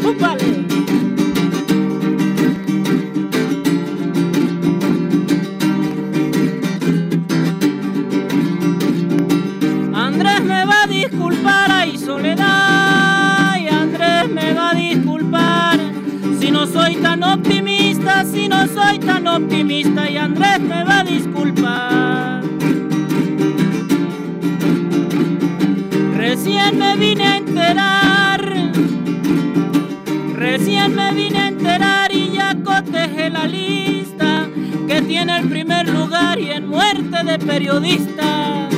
vale. Andrés me va a disculpar, ay soledad, y Andrés me va a disculpar si no soy tan optimista, si no soy tan optimista, y Andrés me va a disculpar. Tiene el primer lugar y en muerte de periodista.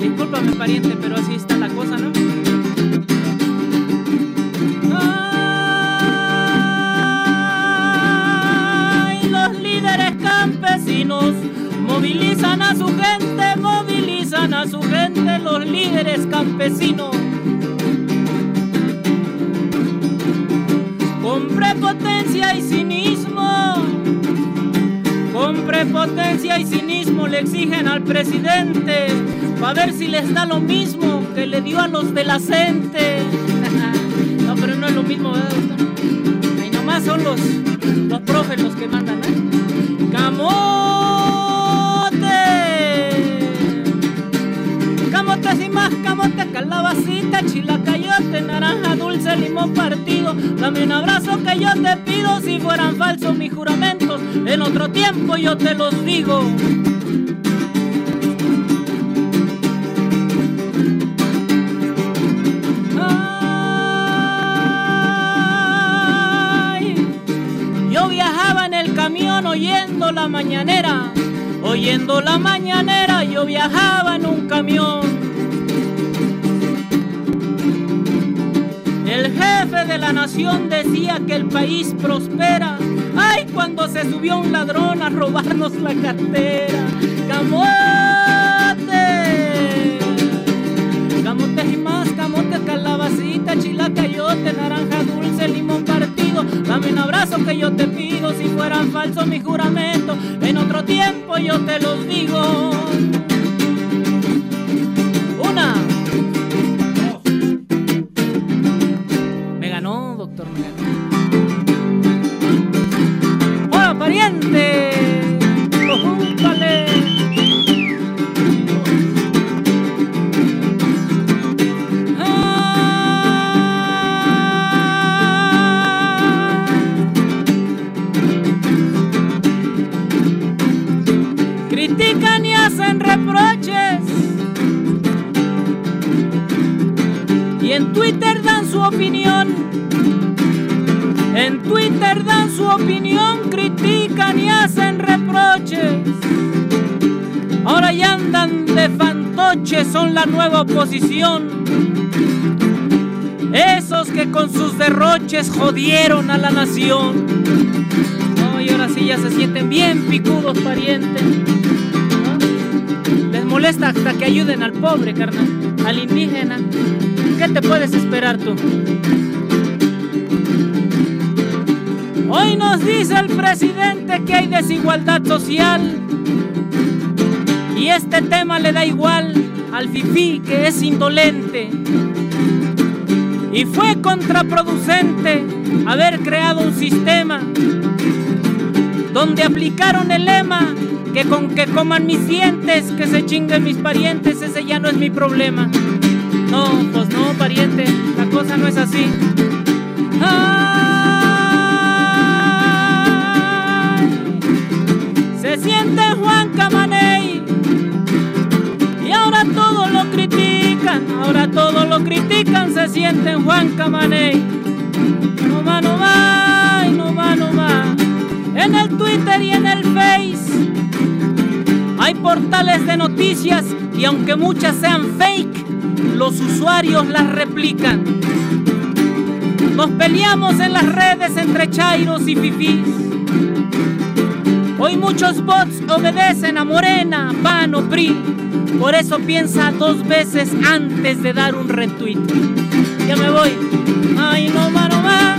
Discúlpame pariente, pero así está la cosa, ¿no? Ay, los líderes campesinos movilizan a su gente, movilizan a su gente, los líderes campesinos. Y cinismo le exigen al presidente para ver si les da lo mismo que le dio a los de la gente. no, pero no es lo mismo, ¿verdad? Ahí nomás son los, los profes los que mandan, ¿eh? ¡Camote! Camotes y más camote, calabacita, chilacayote, naranja dulce, limón partido. Dame un abrazo yo te pido si fueran falsos mis juramentos. En otro tiempo yo te los digo. Ay, yo viajaba en el camión oyendo la mañanera, oyendo la mañanera, yo viajaba en un camión. De la nación decía que el país prospera. Ay, cuando se subió un ladrón a robarnos la cartera. ¡Camote! Camotes y más, camotes, calabacita, chilacayote, naranja dulce, limón partido. Dame un abrazo que yo te pido si fueran falsos mis juramentos. En otro tiempo yo te los digo. Y en Twitter dan su opinión. En Twitter dan su opinión, critican y hacen reproches. Ahora ya andan de fantoches, son la nueva oposición. Esos que con sus derroches jodieron a la nación. No, y ahora sí ya se sienten bien picudos, parientes. Les molesta hasta que ayuden al pobre, carnal, al indígena. ¿Qué te puedes esperar tú? Hoy nos dice el presidente que hay desigualdad social. Y este tema le da igual al FIFI que es indolente. Y fue contraproducente haber creado un sistema donde aplicaron el lema que con que coman mis dientes, que se chinguen mis parientes, ese ya no es mi problema. No, pues no, pariente, la cosa no es así. Ay, se siente Juan Camaney y ahora todo lo critican, ahora todo lo critican, se sienten Juan Camaney. No más, no más, no más, no más. En el Twitter y en el Face hay portales de noticias y aunque muchas sean fake, los usuarios las replican. Nos peleamos en las redes entre chairos y fifís. Hoy muchos bots obedecen a Morena, PAN o PRI. Por eso piensa dos veces antes de dar un retweet. Ya me voy. Ay, no más, no más. Ay, no